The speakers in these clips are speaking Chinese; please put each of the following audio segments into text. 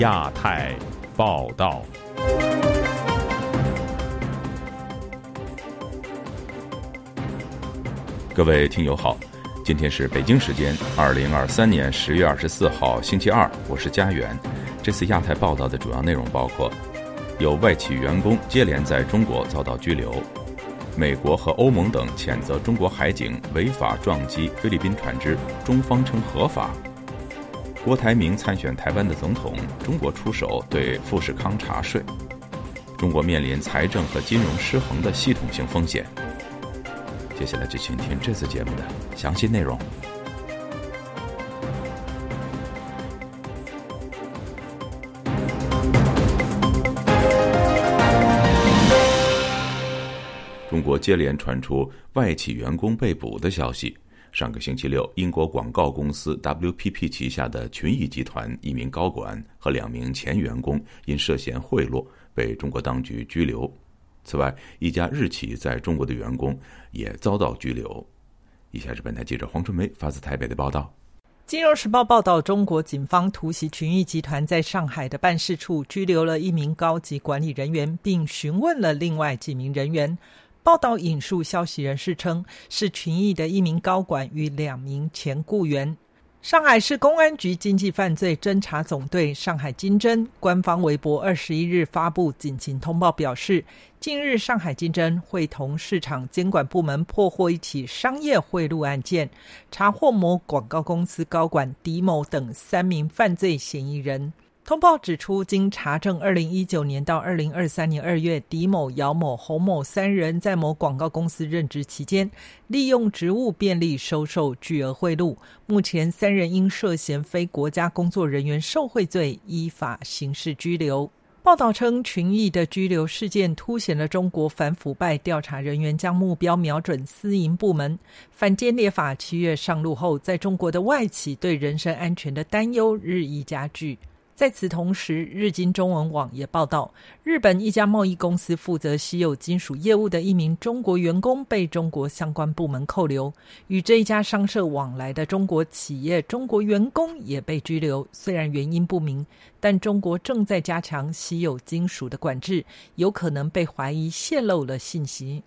亚太报道，各位听友好，今天是北京时间二零二三年十月二十四号星期二，我是家园。这次亚太报道的主要内容包括：有外企员工接连在中国遭到拘留；美国和欧盟等谴责中国海警违法撞击菲律宾船只，中方称合法。郭台铭参选台湾的总统，中国出手对富士康查税，中国面临财政和金融失衡的系统性风险。接下来就请听这次节目的详细内容。中国接连传出外企员工被捕的消息。上个星期六，英国广告公司 WPP 旗下的群益集团一名高管和两名前员工因涉嫌贿赂被中国当局拘留。此外，一家日企在中国的员工也遭到拘留。以下是本台记者黄春梅发自台北的报道。《金融时报》报道，中国警方突袭群益集团在上海的办事处，拘留了一名高级管理人员，并询问了另外几名人员。报道引述消息人士称，是群益的一名高管与两名前雇员。上海市公安局经济犯罪侦查总队上海金侦官方微博二十一日发布警情通报，表示，近日上海金侦会同市场监管部门破获一起商业贿赂案件，查获某广告公司高管狄某等三名犯罪嫌疑人。通报指出，经查证，二零一九年到二零二三年二月，狄某、姚某、侯某三人在某广告公司任职期间，利用职务便利收受巨额贿赂。目前，三人因涉嫌非国家工作人员受贿罪，依法刑事拘留。报道称，群益的拘留事件凸显了中国反腐败调查人员将目标瞄准私营部门。反间谍法七月上路后，在中国的外企对人身安全的担忧日益加剧。在此同时，日经中文网也报道，日本一家贸易公司负责稀有金属业务的一名中国员工被中国相关部门扣留，与这一家商社往来的中国企业中国员工也被拘留。虽然原因不明，但中国正在加强稀有金属的管制，有可能被怀疑泄露了信息。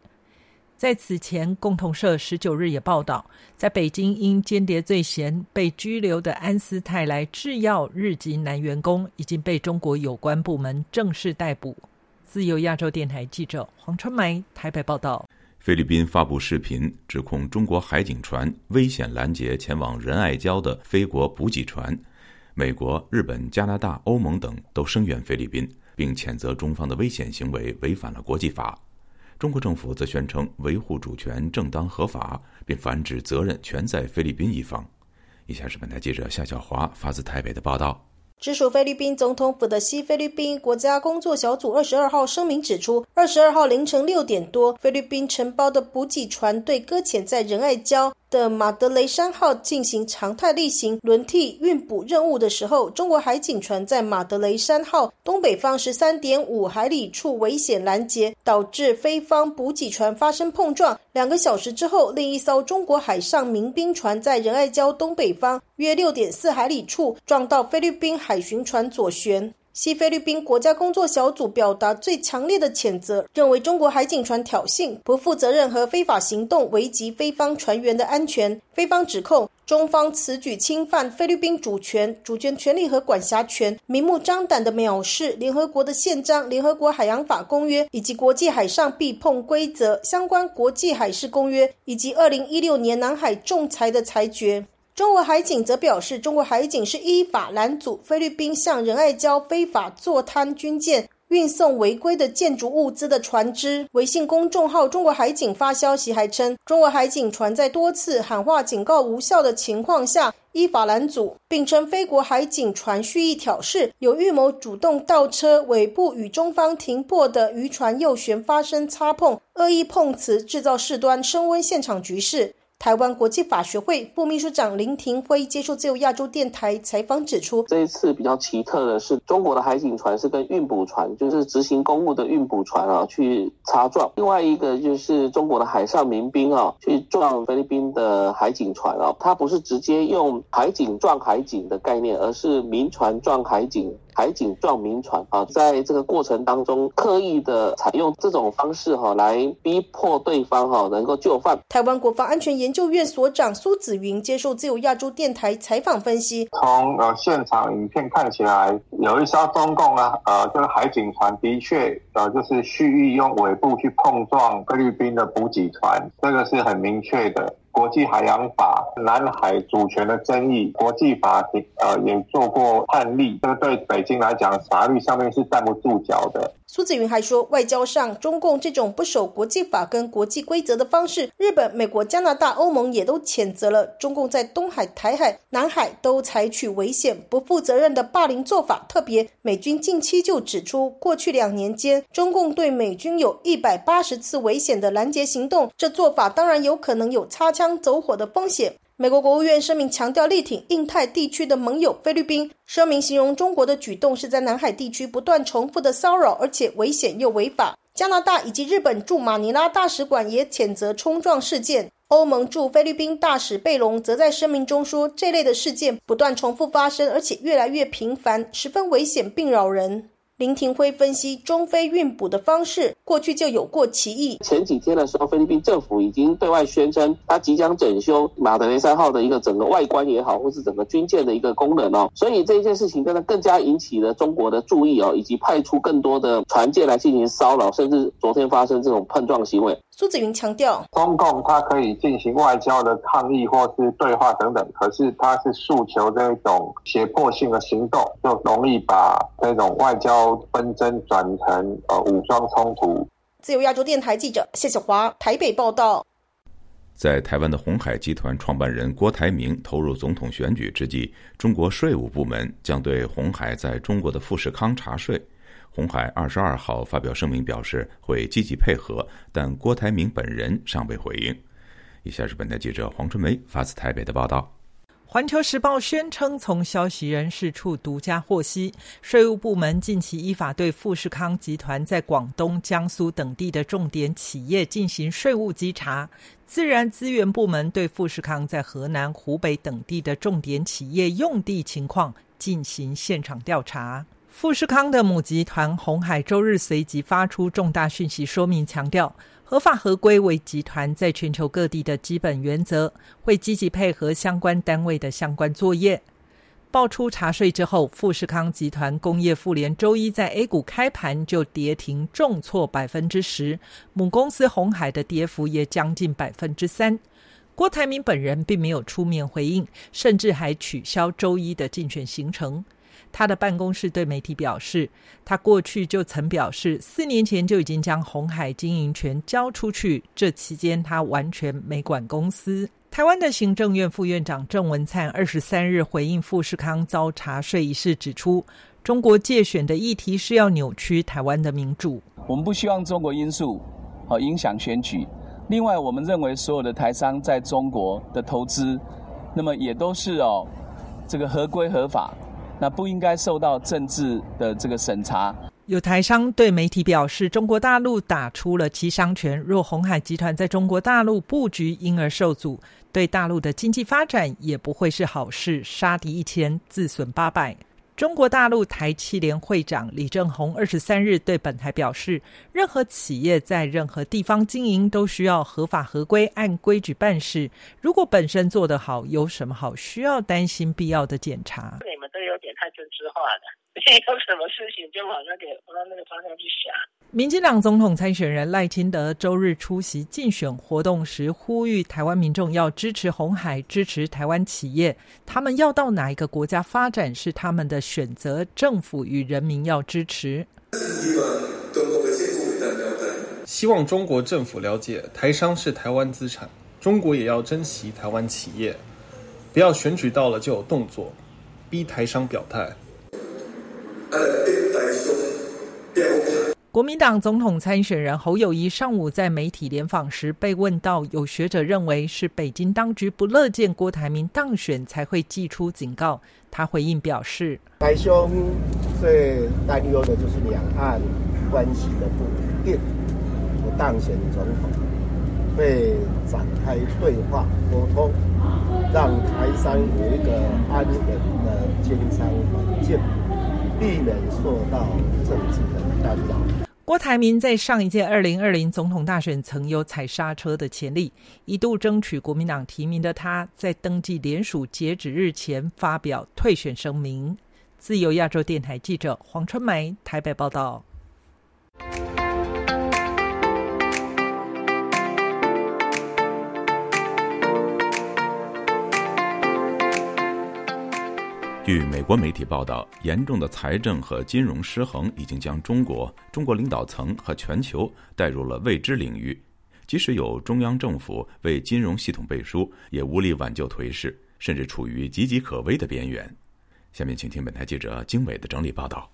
在此前，共同社十九日也报道，在北京因间谍罪嫌被拘留的安斯泰来制药日籍男员工已经被中国有关部门正式逮捕。自由亚洲电台记者黄春梅台北报道：菲律宾发布视频，指控中国海警船危险拦截前往仁爱礁的菲国补给船。美国、日本、加拿大、欧盟等都声援菲律宾，并谴责中方的危险行为违反了国际法。中国政府则宣称维护主权正当合法，并反指责任全在菲律宾一方。以下是本台记者夏小华发自台北的报道。直属菲律宾总统府的西菲律宾国家工作小组二十二号声明指出，二十二号凌晨六点多，菲律宾承包的补给船队搁浅在仁爱礁。的马德雷山号进行常态例行轮替运补任务的时候，中国海警船在马德雷山号东北方十三点五海里处危险拦截，导致菲方补给船发生碰撞。两个小时之后，另一艘中国海上民兵船在仁爱礁东北方约六点四海里处撞到菲律宾海巡船左舷。西菲律宾国家工作小组表达最强烈的谴责，认为中国海警船挑衅、不负责任和非法行动，危及菲方船员的安全。菲方指控中方此举侵犯菲律宾主权、主权权利和管辖权，明目张胆地藐视联合国的宪章、联合国海洋法公约以及国际海上避碰规则相关国际海事公约，以及二零一六年南海仲裁的裁决。中国海警则表示，中国海警是依法拦阻菲律宾向仁爱礁非法坐滩军舰运送违规的建筑物资的船只。微信公众号“中国海警”发消息还称，中国海警船在多次喊话警告无效的情况下依法拦阻，并称非国海警船蓄意挑事，有预谋主动倒车尾部与中方停泊的渔船右舷发生擦碰，恶意碰瓷制造事端，升温现场局势。台湾国际法学会副秘书长林廷辉接受自由亚洲电台采访指出，这一次比较奇特的是，中国的海警船是跟运补船，就是执行公务的运补船啊，去擦撞；另外一个就是中国的海上民兵啊，去撞菲律宾的海警船啊。它不是直接用海警撞海警的概念，而是民船撞海警海警撞民船啊，在这个过程当中刻意的采用这种方式哈，来逼迫对方哈能够就范。台湾国防安全研究院所长苏子云接受自由亚洲电台采访分析，从呃现场影片看起来，有一艘中共啊呃这个海警船的确呃就是蓄意用尾部去碰撞菲律宾的补给船，这个是很明确的。国际海洋法、南海主权的争议，国际法庭呃也做过判例，这个对北京来讲，法律上面是站不住脚的。苏子云还说，外交上，中共这种不守国际法跟国际规则的方式，日本、美国、加拿大、欧盟也都谴责了。中共在东海、台海、南海都采取危险、不负责任的霸凌做法。特别，美军近期就指出，过去两年间，中共对美军有一百八十次危险的拦截行动，这做法当然有可能有擦枪走火的风险。美国国务院声明强调力挺印太地区的盟友菲律宾。声明形容中国的举动是在南海地区不断重复的骚扰，而且危险又违法。加拿大以及日本驻马尼拉大使馆也谴责冲撞事件。欧盟驻菲律宾大使贝隆则在声明中说，这类的事件不断重复发生，而且越来越频繁，十分危险并扰人。林廷辉分析中非运补的方式，过去就有过歧义。前几天的时候，菲律宾政府已经对外宣称，他即将整修马德雷三号的一个整个外观也好，或是整个军舰的一个功能哦。所以这一件事情真的更加引起了中国的注意哦，以及派出更多的船舰来进行骚扰，甚至昨天发生这种碰撞行为。苏子云强调，中共它可以进行外交的抗议或是对话等等，可是它是诉求这种胁迫性的行动，就容易把这种外交纷争转成呃武装冲突。自由亚洲电台记者谢小华台北报道。在台湾的红海集团创办人郭台铭投入总统选举之际，中国税务部门将对红海在中国的富士康查税。红海二十二号发表声明表示会积极配合，但郭台铭本人尚未回应。以下是本台记者黄春梅发自台北的报道。环球时报宣称，从消息人士处独家获悉，税务部门近期依法对富士康集团在广东、江苏等地的重点企业进行税务稽查；自然资源部门对富士康在河南、湖北等地的重点企业用地情况进行现场调查。富士康的母集团红海周日随即发出重大讯息说明，强调合法合规为集团在全球各地的基本原则，会积极配合相关单位的相关作业。爆出查税之后，富士康集团工业妇联周一在 A 股开盘就跌停重挫百分之十，母公司红海的跌幅也将近百分之三。郭台铭本人并没有出面回应，甚至还取消周一的竞选行程。他的办公室对媒体表示，他过去就曾表示，四年前就已经将红海经营权交出去，这期间他完全没管公司。台湾的行政院副院长郑文灿二十三日回应富士康遭查税一事，指出，中国借选的议题是要扭曲台湾的民主。我们不希望中国因素和影响选举。另外，我们认为所有的台商在中国的投资，那么也都是哦，这个合规合法。那不应该受到政治的这个审查。有台商对媒体表示，中国大陆打出了其商权，若红海集团在中国大陆布局因而受阻，对大陆的经济发展也不会是好事。杀敌一千，自损八百。中国大陆台企联会长李正宏二十三日对本台表示，任何企业在任何地方经营都需要合法合规，按规矩办事。如果本身做得好，有什么好需要担心必要的检查？都有点太政治化了。有什么事情就往那个往那个方向去想。民进党总统参选人赖清德周日出席竞选活动时，呼吁台湾民众要支持红海，支持台湾企业。他们要到哪一个国家发展是他们的选择，政府与人民要支持。希望中国政府了解，台商是台湾资产，中国也要珍惜台湾企业，不要选举到了就有动作，逼台商表态。国民党总统参选人侯友谊上午在媒体联访时被问到，有学者认为是北京当局不乐见郭台铭当选才会寄出警告。他回应表示：“台兄最担忧的就是两岸关系的不稳定，不当选总统会展开对话沟通，让台商有一个安稳的经商环境。”避免受到政治的干扰。郭台铭在上一届二零二零总统大选曾有踩刹车的潜力，一度争取国民党提名的他，在登记联署截止日前发表退选声明。自由亚洲电台记者黄春梅台北报道。据美国媒体报道，严重的财政和金融失衡已经将中国、中国领导层和全球带入了未知领域。即使有中央政府为金融系统背书，也无力挽救颓势，甚至处于岌岌可危的边缘。下面，请听本台记者经纬的整理报道。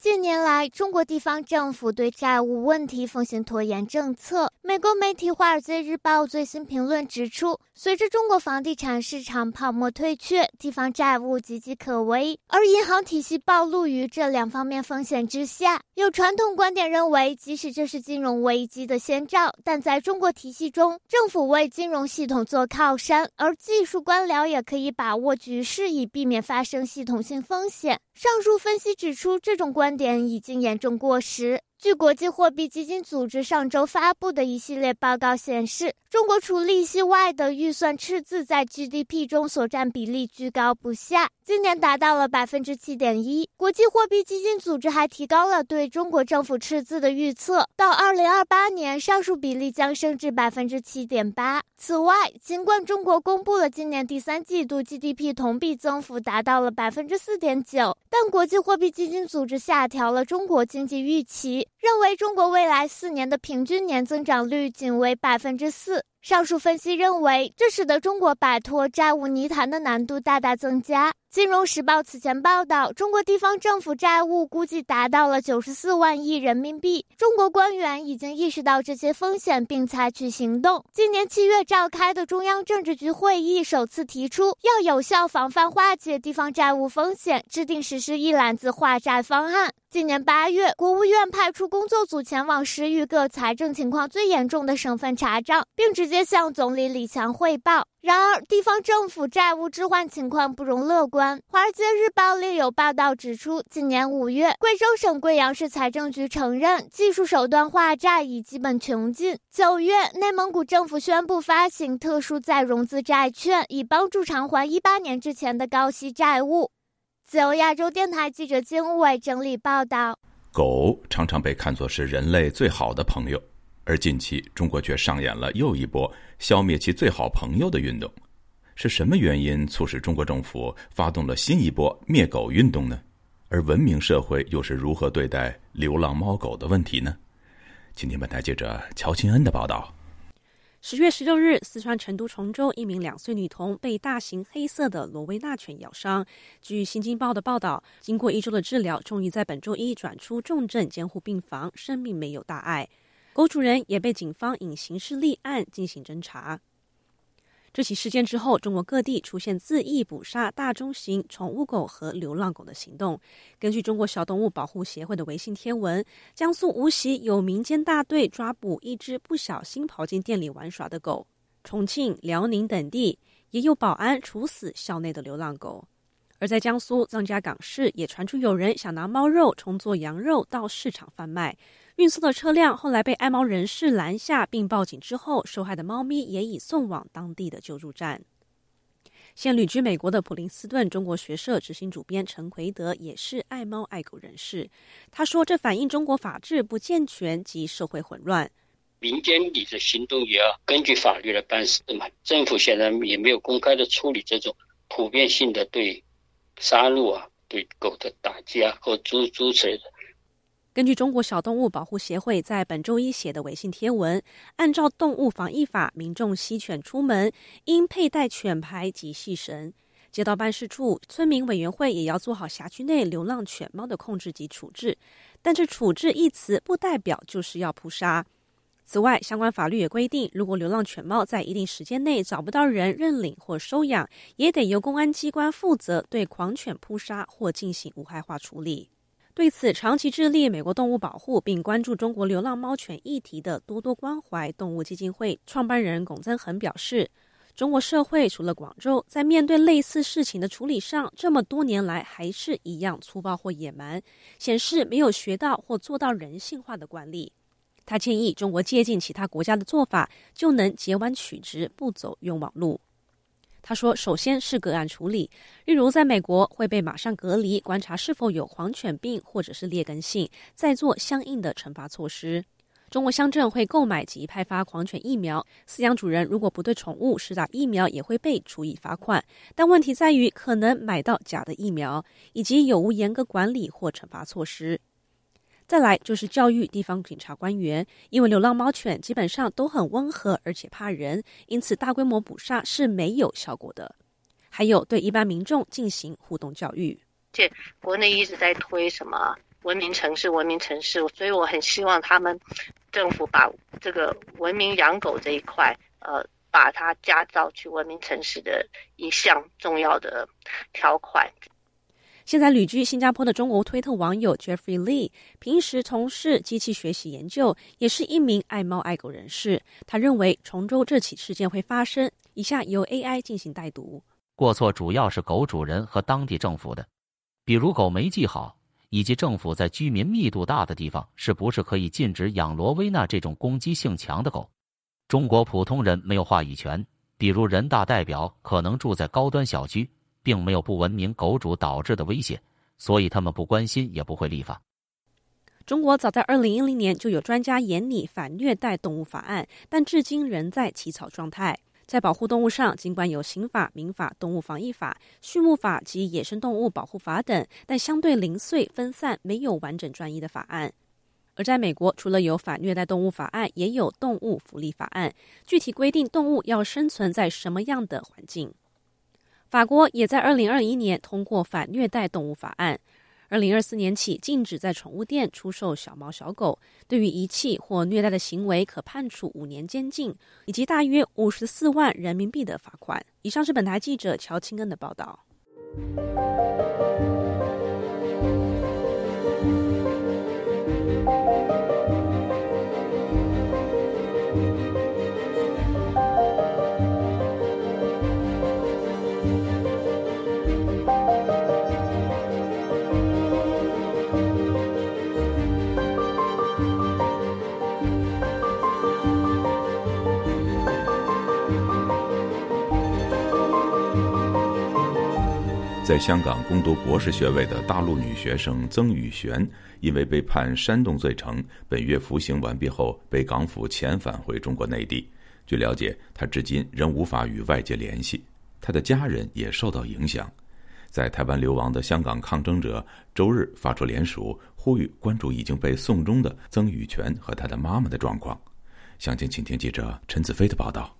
近年来，中国地方政府对债务问题奉行拖延政策。美国媒体《华尔街日报》最新评论指出，随着中国房地产市场泡沫退却，地方债务岌岌可危，而银行体系暴露于这两方面风险之下。有传统观点认为，即使这是金融危机的先兆，但在中国体系中，政府为金融系统做靠山，而技术官僚也可以把握局势，以避免发生系统性风险。上述分析指出，这种观观点已经严重过时。据国际货币基金组织上周发布的一系列报告显示，中国除利息外的预算赤字在 GDP 中所占比例居高不下，今年达到了百分之七点一。国际货币基金组织还提高了对中国政府赤字的预测，到二零二八年，上述比例将升至百分之七点八。此外，尽管中国公布了今年第三季度 GDP 同比增幅达到了百分之四点九，但国际货币基金组织下调了中国经济预期。认为中国未来四年的平均年增长率仅为百分之四。上述分析认为，这使得中国摆脱债务泥潭的难度大大增加。金融时报此前报道，中国地方政府债务估计达到了九十四万亿人民币。中国官员已经意识到这些风险，并采取行动。今年七月召开的中央政治局会议首次提出，要有效防范化解地方债务风险，制定实施一揽子化债方案。今年八月，国务院派出工作组前往十余个财政情况最严重的省份查账，并直接向总理李强汇报。然而，地方政府债务置换情况不容乐观。《华尔街日报》另有报道指出，今年五月，贵州省贵阳市财政局承认技术手段化债已基本穷尽。九月，内蒙古政府宣布发行特殊再融资债券，以帮助偿还一八年之前的高息债务。自由亚洲电台记者金伟整理报道。狗常常被看作是人类最好的朋友。而近期，中国却上演了又一波消灭其最好朋友的运动，是什么原因促使中国政府发动了新一波灭狗运动呢？而文明社会又是如何对待流浪猫狗的问题呢？请听本台记者乔钦恩的报道。十月十六日，四川成都崇州一名两岁女童被大型黑色的罗威纳犬咬伤。据《新京报》的报道，经过一周的治疗，终于在本周一转出重症监护病房，生命没有大碍。狗主人也被警方以刑事立案进行侦查。这起事件之后，中国各地出现恣意捕杀大中型宠物狗和流浪狗的行动。根据中国小动物保护协会的微信贴文，江苏无锡有民间大队抓捕一只不小心跑进店里玩耍的狗；重庆、辽宁等地也有保安处死校内的流浪狗。而在江苏张家港市，也传出有人想拿猫肉充作羊肉到市场贩卖。运送的车辆后来被爱猫人士拦下，并报警之后，受害的猫咪也已送往当地的救助站。现旅居美国的普林斯顿中国学社执行主编陈奎德也是爱猫爱狗人士。他说：“这反映中国法治不健全及社会混乱。民间里的行动也要根据法律来办事嘛。政府显然也没有公开的处理这种普遍性的对杀戮啊、对狗的打击啊和诸诸此类的。”根据中国小动物保护协会在本周一写的微信贴文，按照动物防疫法，民众吸犬出门应佩戴犬牌及系绳。街道办事处、村民委员会也要做好辖区内流浪犬猫的控制及处置。但这“处置”一词不代表就是要扑杀。此外，相关法律也规定，如果流浪犬猫在一定时间内找不到人认领或收养，也得由公安机关负责对狂犬扑杀或进行无害化处理。对此，长期致力美国动物保护并关注中国流浪猫犬议题的多多关怀动物基金会创办人龚增恒表示：“中国社会除了广州，在面对类似事情的处理上，这么多年来还是一样粗暴或野蛮，显示没有学到或做到人性化的管理。他建议中国借鉴其他国家的做法，就能截弯取直，不走冤枉路。他说：“首先是个案处理，例如在美国会被马上隔离，观察是否有狂犬病或者是劣根性，再做相应的惩罚措施。中国乡镇会购买及派发狂犬疫苗，饲养主人如果不对宠物施打疫苗，也会被处以罚款。但问题在于可能买到假的疫苗，以及有无严格管理或惩罚措施。”再来就是教育地方警察官员，因为流浪猫犬基本上都很温和，而且怕人，因此大规模捕杀是没有效果的。还有对一般民众进行互动教育，且国内一直在推什么文明城市、文明城市，所以我很希望他们政府把这个文明养狗这一块，呃，把它加造去文明城市的一项重要的条款。现在旅居新加坡的中国推特网友 Jeffrey Lee，平时从事机器学习研究，也是一名爱猫爱狗人士。他认为崇州这起事件会发生，以下由 AI 进行代读。过错主要是狗主人和当地政府的，比如狗没系好，以及政府在居民密度大的地方是不是可以禁止养罗威纳这种攻击性强的狗？中国普通人没有话语权，比如人大代表可能住在高端小区。并没有不文明狗主导致的威胁，所以他们不关心，也不会立法。中国早在二零一零年就有专家研拟反虐待动物法案，但至今仍在起草状态。在保护动物上，尽管有刑法、民法、动物防疫法、畜牧法及野生动物保护法等，但相对零碎分散，没有完整专一的法案。而在美国，除了有反虐待动物法案，也有动物福利法案，具体规定动物要生存在什么样的环境。法国也在二零二一年通过反虐待动物法案，二零二四年起禁止在宠物店出售小猫小狗，对于遗弃或虐待的行为可判处五年监禁以及大约五十四万人民币的罚款。以上是本台记者乔青恩的报道。在香港攻读博士学位的大陆女学生曾雨璇，因为被判煽动罪成，本月服刑完毕后被港府遣返回中国内地。据了解，她至今仍无法与外界联系，她的家人也受到影响。在台湾流亡的香港抗争者周日发出联署，呼吁关注已经被送终的曾雨璇和她的妈妈的状况。详情，请听记者陈子飞的报道。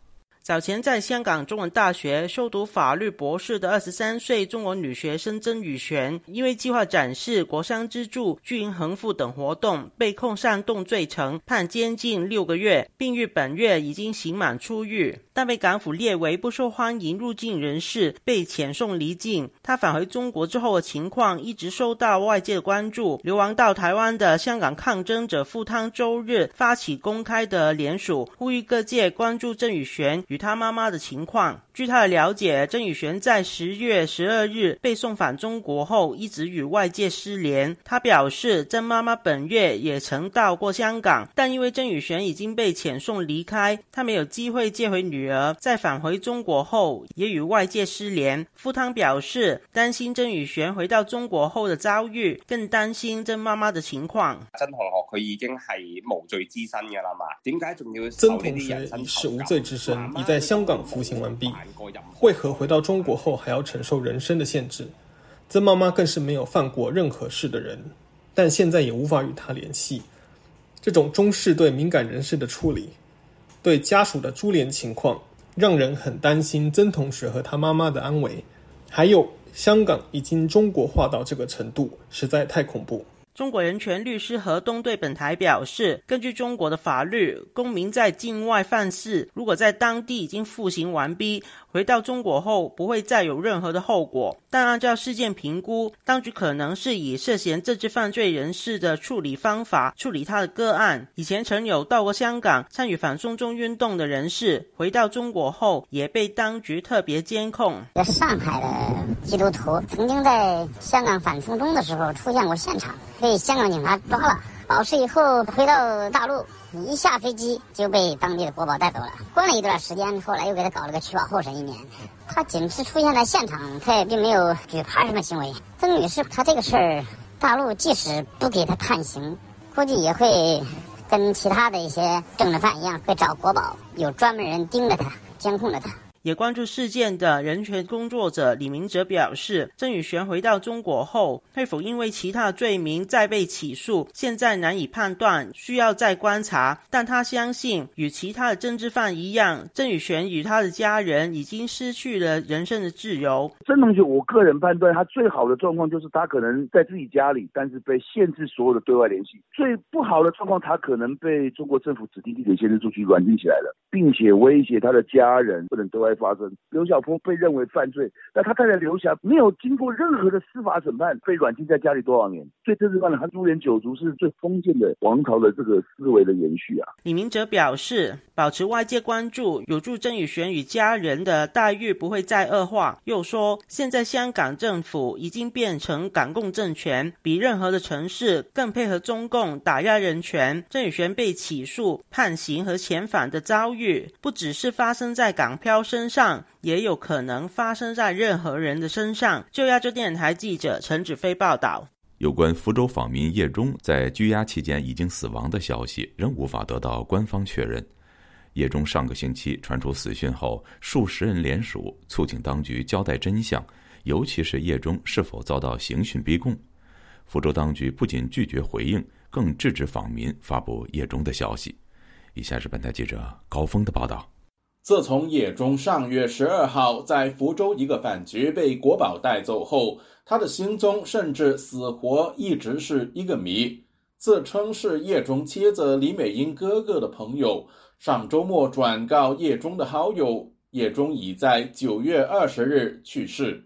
早前在香港中文大学修读法律博士的二十三岁中国女学生曾宇璇，因为计划展示国商资助、巨婴横幅等活动，被控煽动罪成，判监禁六个月，并于本月已经刑满出狱，但被港府列为不受欢迎入境人士，被遣送离境。他返回中国之后的情况一直受到外界的关注。流亡到台湾的香港抗争者傅汤周日发起公开的联署，呼吁各界关注曾宇璇。与他妈妈的情况。据他的了解，曾宇璇在十月十二日被送返中国后，一直与外界失联。他表示，曾妈妈本月也曾到过香港，但因为曾宇璇已经被遣送离开，他没有机会接回女儿。在返回中国后，也与外界失联。傅汤表示，担心曾宇璇回到中国后的遭遇，更担心曾妈妈的情况。曾同学佢已经系无罪之身噶啦嘛？点解仲要曾同学已是无罪之身？已在香港服刑完毕，为何回到中国后还要承受人身的限制？曾妈妈更是没有犯过任何事的人，但现在也无法与他联系。这种中式对敏感人士的处理，对家属的株连情况，让人很担心曾同学和他妈妈的安危。还有，香港已经中国化到这个程度，实在太恐怖。中国人权律师何东对本台表示，根据中国的法律，公民在境外犯事，如果在当地已经服刑完毕，回到中国后不会再有任何的后果。但按照事件评估，当局可能是以涉嫌政治犯罪人士的处理方法处理他的个案。以前曾有到过香港参与反送中运动的人士，回到中国后也被当局特别监控。在上海的基督徒曾经在香港反送中的时候出现过现场。被香港警察抓了，保释以后回到大陆，一下飞机就被当地的国宝带走了，关了一段时间，后来又给他搞了个取保候审一年。他仅是出现在现场，他也并没有举牌什么行为。曾女士，她这个事儿，大陆即使不给她判刑，估计也会跟其他的一些政治犯一样，会找国宝，有专门人盯着他，监控着他。也关注事件的人权工作者李明哲表示，郑宇璇回到中国后会否因为其他罪名再被起诉，现在难以判断，需要再观察。但他相信，与其他的政治犯一样，郑宇璇与他的家人已经失去了人身的自由。郑同学，我个人判断，他最好的状况就是他可能在自己家里，但是被限制所有的对外联系；最不好的状况，他可能被中国政府指定地点限制住去软禁起来了，并且威胁他的家人不能对外。发生刘晓峰被认为犯罪，但他太太刘霞没有经过任何的司法审判，被软禁在家里多少年？所以这是犯了他株连九族是最封建的王朝的这个思维的延续啊。李明哲表示，保持外界关注，有助曾宇璇与家人的待遇不会再恶化。又说，现在香港政府已经变成港共政权，比任何的城市更配合中共打压人权。曾宇璇被起诉、判刑和遣返的遭遇，不只是发生在港漂身。上也有可能发生在任何人的身上。就亚洲电台记者陈子飞报道：有关福州访民叶中在拘押期间已经死亡的消息，仍无法得到官方确认。叶中上个星期传出死讯后，数十人联署促请当局交代真相，尤其是叶中是否遭到刑讯逼供。福州当局不仅拒绝回应，更制止访民发布叶中的消息。以下是本台记者高峰的报道。自从叶中上月十二号在福州一个饭局被国宝带走后，他的行踪甚至死活一直是一个谜。自称是叶中妻子李美英哥哥的朋友，上周末转告叶中的好友，叶中已在九月二十日去世。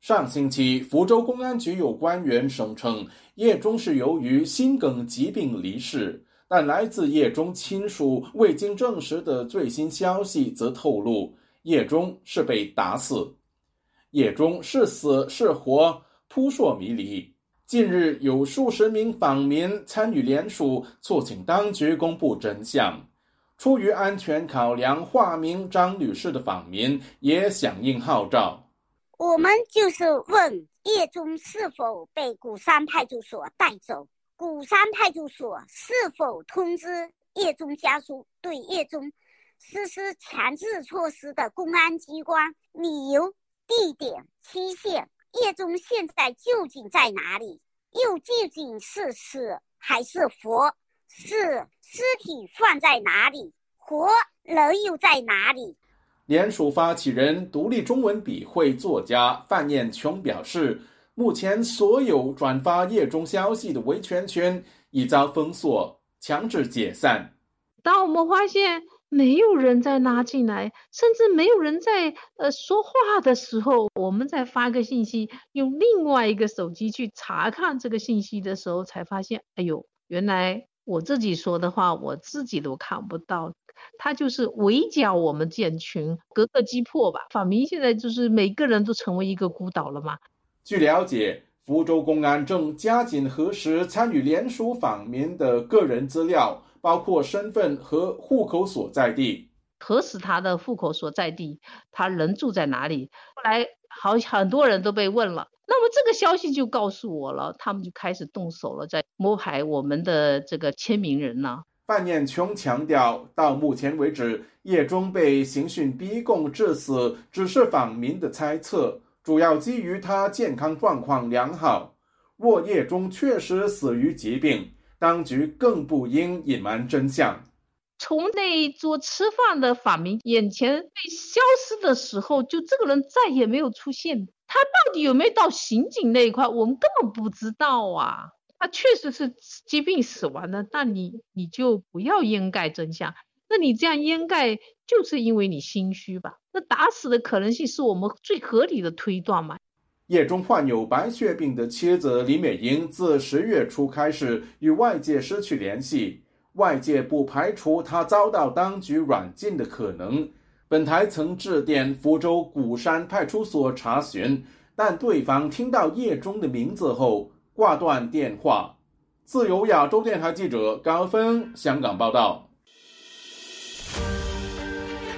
上星期，福州公安局有官员声称，叶中是由于心梗疾病离世。但来自叶中亲属未经证实的最新消息则透露，叶中是被打死。叶中是死是活，扑朔迷离。近日，有数十名访民参与联署，促请当局公布真相。出于安全考量，化名张女士的访民也响应号召。我们就是问叶中是否被鼓山派出所带走。鼓山派出所是否通知叶中家属对叶中实施强制措施的公安机关理由、地点、期限？叶中现在究竟在哪里？又究竟是死还是活？是尸体放在哪里？活人又在哪里？联署发起人、独立中文笔会作家范彦琼表示。目前，所有转发叶中消息的维权圈已遭封锁，强制解散。当我们发现没有人在拉进来，甚至没有人在呃说话的时候，我们再发个信息，用另外一个手机去查看这个信息的时候，才发现，哎呦，原来我自己说的话，我自己都看不到。他就是围剿我们建群，格个击破吧。法明现在就是每个人都成为一个孤岛了嘛。据了解，福州公安正加紧核实参与联署访民的个人资料，包括身份和户口所在地。核实他的户口所在地，他人住在哪里？后来好很多人都被问了，那么这个消息就告诉我了，他们就开始动手了，在摸排我们的这个签名人呢。范念琼强调，到目前为止，叶中被刑讯逼供致死只是访民的猜测。主要基于他健康状况良好。若叶中确实死于疾病，当局更不应隐瞒真相。从那一桌吃饭的法民眼前被消失的时候，就这个人再也没有出现。他到底有没有到刑警那一块，我们根本不知道啊。他确实是疾病死亡的，那你你就不要掩盖真相。那你这样掩盖，就是因为你心虚吧？那打死的可能性是我们最合理的推断嘛？叶中患有白血病的妻子李美英自十月初开始与外界失去联系，外界不排除她遭到当局软禁的可能。本台曾致电福州鼓山派出所查询，但对方听到叶中的名字后挂断电话。自由亚洲电台记者高峰香港报道。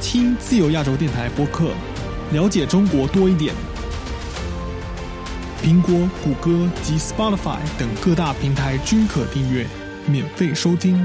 听自由亚洲电台播客，了解中国多一点。苹果、谷歌及 Spotify 等各大平台均可订阅，免费收听。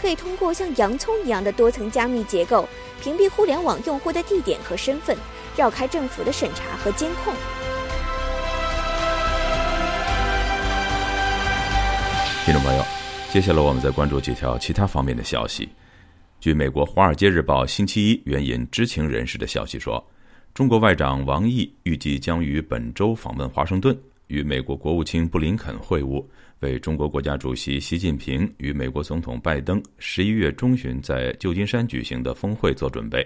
可以通过像洋葱一样的多层加密结构，屏蔽互联网用户的地点和身份，绕开政府的审查和监控。听众朋友，接下来我们再关注几条其他方面的消息。据美国《华尔街日报》星期一援引知情人士的消息说，中国外长王毅预计将于本周访问华盛顿。与美国国务卿布林肯会晤，为中国国家主席习近平与美国总统拜登十一月中旬在旧金山举行的峰会做准备。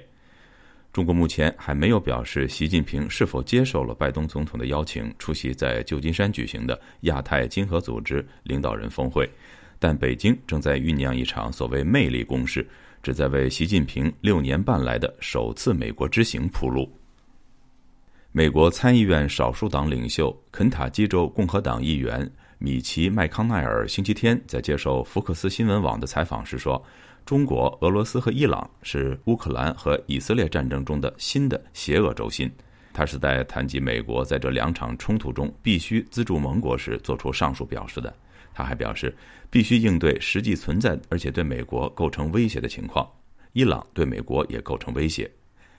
中国目前还没有表示习近平是否接受了拜登总统的邀请出席在旧金山举行的亚太经合组织领导人峰会，但北京正在酝酿一场所谓“魅力攻势”，旨在为习近平六年半来的首次美国之行铺路。美国参议院少数党领袖、肯塔基州共和党议员米奇·麦康奈尔星期天在接受福克斯新闻网的采访时说：“中国、俄罗斯和伊朗是乌克兰和以色列战争中的新的邪恶轴心。”他是在谈及美国在这两场冲突中必须资助盟国时做出上述表示的。他还表示，必须应对实际存在而且对美国构成威胁的情况。伊朗对美国也构成威胁，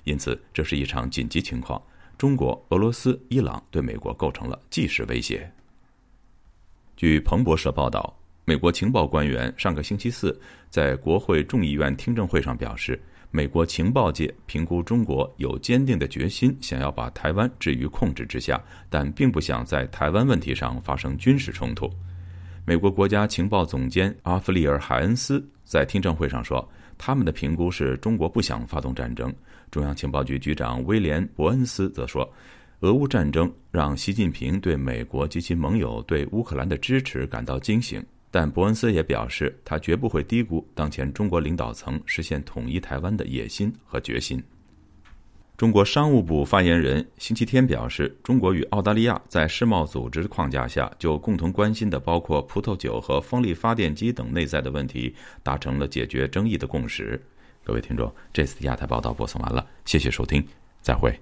因此这是一场紧急情况。中国、俄罗斯、伊朗对美国构成了即时威胁。据彭博社报道，美国情报官员上个星期四在国会众议院听证会上表示，美国情报界评估中国有坚定的决心，想要把台湾置于控制之下，但并不想在台湾问题上发生军事冲突。美国国家情报总监阿弗利尔·海恩斯在听证会上说，他们的评估是中国不想发动战争。中央情报局局长威廉·伯恩斯则说：“俄乌战争让习近平对美国及其盟友对乌克兰的支持感到惊醒。”但伯恩斯也表示，他绝不会低估当前中国领导层实现统一台湾的野心和决心。中国商务部发言人星期天表示，中国与澳大利亚在世贸组织框架下就共同关心的包括葡萄酒和风力发电机等内在的问题达成了解决争议的共识。各位听众，这次的亚太报道播送完了，谢谢收听，再会。